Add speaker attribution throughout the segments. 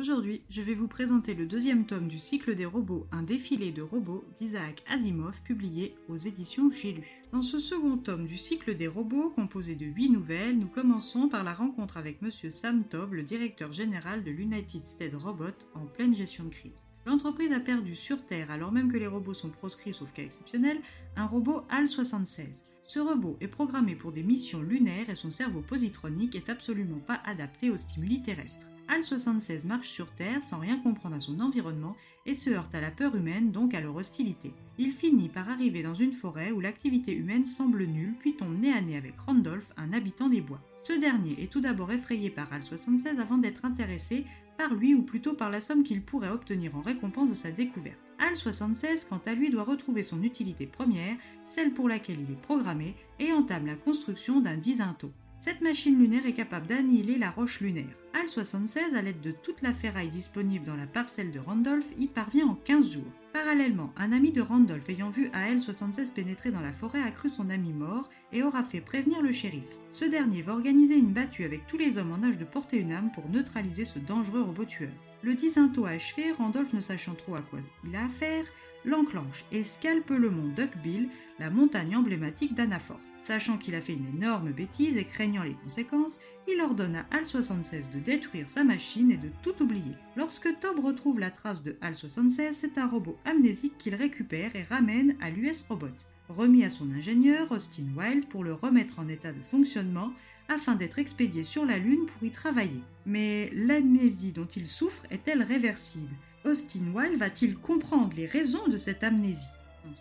Speaker 1: Aujourd'hui, je vais vous présenter le deuxième tome du cycle des robots, un défilé de robots d'Isaac Asimov, publié aux éditions J'ai lu. Dans ce second tome du cycle des robots, composé de huit nouvelles, nous commençons par la rencontre avec Monsieur Sam Tob, le directeur général de l'United States Robot, en pleine gestion de crise. L'entreprise a perdu sur Terre, alors même que les robots sont proscrits sauf cas exceptionnel, un robot HAL-76. Ce robot est programmé pour des missions lunaires et son cerveau positronique est absolument pas adapté aux stimuli terrestres. HAL-76 marche sur Terre sans rien comprendre à son environnement et se heurte à la peur humaine, donc à leur hostilité. Il finit par arriver dans une forêt où l'activité humaine semble nulle, puis tombe nez à nez avec Randolph, un habitant des bois. Ce dernier est tout d'abord effrayé par HAL-76 avant d'être intéressé par lui ou plutôt par la somme qu'il pourrait obtenir en récompense de sa découverte. HAL-76, quant à lui, doit retrouver son utilité première, celle pour laquelle il est programmé, et entame la construction d'un disinto. Cette machine lunaire est capable d'annihiler la roche lunaire. HAL-76, à l'aide de toute la ferraille disponible dans la parcelle de Randolph, y parvient en 15 jours. Parallèlement, un ami de Randolph ayant vu AL-76 pénétrer dans la forêt a cru son ami mort et aura fait prévenir le shérif. Ce dernier va organiser une battue avec tous les hommes en âge de porter une âme pour neutraliser ce dangereux robot tueur. Le disinto achevé, Randolph ne sachant trop à quoi il a affaire, l'enclenche et scalpe le mont Duckbill, la montagne emblématique d'Anafort. Sachant qu'il a fait une énorme bêtise et craignant les conséquences, il ordonne à HAL-76 de détruire sa machine et de tout oublier. Lorsque Tob retrouve la trace de HAL-76, c'est un robot amnésique qu'il récupère et ramène à l'US Robot. Remis à son ingénieur, Austin Wilde, pour le remettre en état de fonctionnement afin d'être expédié sur la Lune pour y travailler. Mais l'amnésie dont il souffre est-elle réversible? Austin Wilde va-t-il comprendre les raisons de cette amnésie?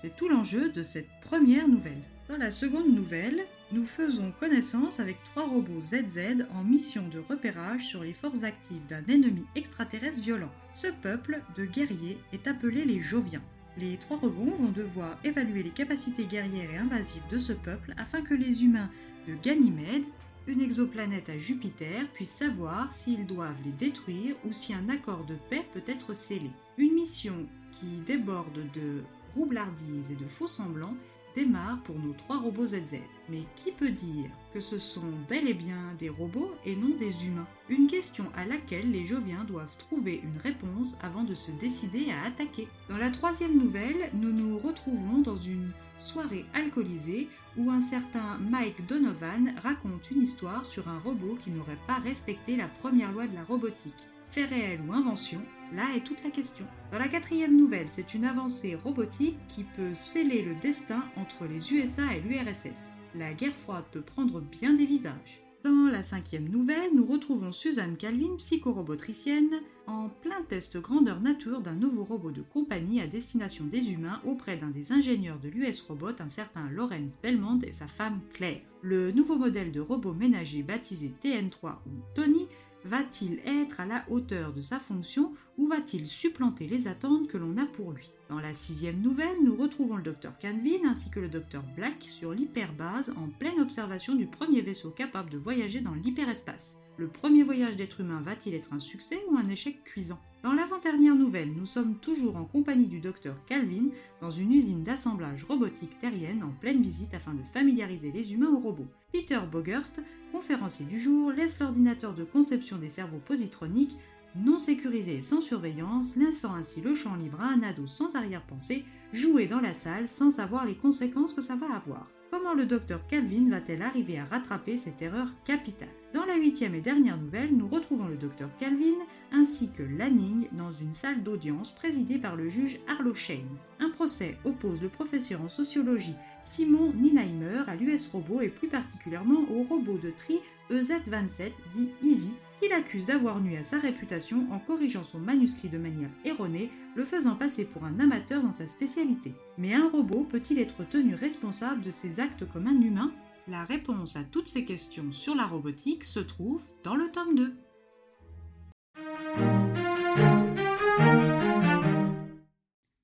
Speaker 1: C'est tout l'enjeu de cette première nouvelle. Dans la seconde nouvelle, nous faisons connaissance avec trois robots ZZ en mission de repérage sur les forces actives d'un ennemi extraterrestre violent. Ce peuple de guerriers est appelé les Joviens. Les trois robots vont devoir évaluer les capacités guerrières et invasives de ce peuple afin que les humains de Ganymède, une exoplanète à Jupiter, puissent savoir s'ils doivent les détruire ou si un accord de paix peut être scellé. Une mission qui déborde de roublardises et de faux semblants démarre pour nos trois robots ZZ. Mais qui peut dire que ce sont bel et bien des robots et non des humains? Une question à laquelle les Joviens doivent trouver une réponse avant de se décider à attaquer. Dans la troisième nouvelle, nous nous retrouvons dans une soirée alcoolisée où un certain Mike Donovan raconte une histoire sur un robot qui n'aurait pas respecté la première loi de la robotique. Fait réel ou invention, là est toute la question. Dans la quatrième nouvelle, c'est une avancée robotique qui peut sceller le destin entre les USA et l'URSS. La guerre froide peut prendre bien des visages. Dans la cinquième nouvelle, nous retrouvons Suzanne Calvin, psychorobotricienne, en plein test grandeur nature d'un nouveau robot de compagnie à destination des humains auprès d'un des ingénieurs de l'US Robot, un certain Lawrence Belmont et sa femme Claire. Le nouveau modèle de robot ménager baptisé TN3 ou Tony Va-t-il être à la hauteur de sa fonction ou va-t-il supplanter les attentes que l'on a pour lui? Dans la sixième nouvelle, nous retrouvons le docteur Canvin ainsi que le docteur Black sur l'hyperbase en pleine observation du premier vaisseau capable de voyager dans l'hyperespace. Le premier voyage d'être humain va-t-il être un succès ou un échec cuisant? Dans l'avant-dernière nouvelle, nous sommes toujours en compagnie du docteur Calvin dans une usine d'assemblage robotique terrienne en pleine visite afin de familiariser les humains aux robots. Peter Bogert, conférencier du jour, laisse l'ordinateur de conception des cerveaux positroniques non sécurisé et sans surveillance, laissant ainsi le champ libre à un ado sans arrière-pensée, jouer dans la salle sans savoir les conséquences que ça va avoir. Comment le docteur Calvin va-t-elle arriver à rattraper cette erreur capitale? La huitième et dernière nouvelle, nous retrouvons le docteur Calvin ainsi que Lanning dans une salle d'audience présidée par le juge Arlo Shane. Un procès oppose le professeur en sociologie Simon Ninheimer à l'US Robot et plus particulièrement au robot de tri EZ27 dit Easy qu'il accuse d'avoir nuit à sa réputation en corrigeant son manuscrit de manière erronée, le faisant passer pour un amateur dans sa spécialité. Mais un robot peut-il être tenu responsable de ses actes comme un humain? La réponse à toutes ces questions sur la robotique se trouve dans le tome 2.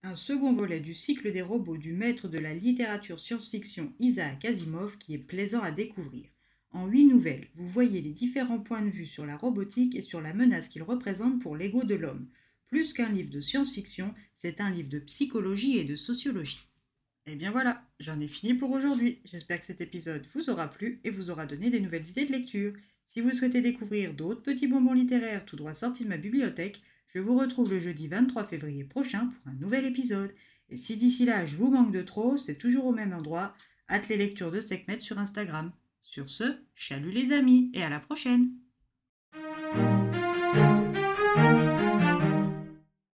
Speaker 1: Un second volet du cycle des robots du maître de la littérature science-fiction Isaac Asimov qui est plaisant à découvrir. En huit nouvelles, vous voyez les différents points de vue sur la robotique et sur la menace qu'il représente pour l'ego de l'homme. Plus qu'un livre de science-fiction, c'est un livre de psychologie et de sociologie. Et eh bien voilà, j'en ai fini pour aujourd'hui. J'espère que cet épisode vous aura plu et vous aura donné des nouvelles idées de lecture. Si vous souhaitez découvrir d'autres petits bonbons littéraires tout droit sortis de ma bibliothèque, je vous retrouve le jeudi 23 février prochain pour un nouvel épisode. Et si d'ici là je vous manque de trop, c'est toujours au même endroit, hâte les lectures de Sekhmet sur Instagram. Sur ce, chalut les amis et à la prochaine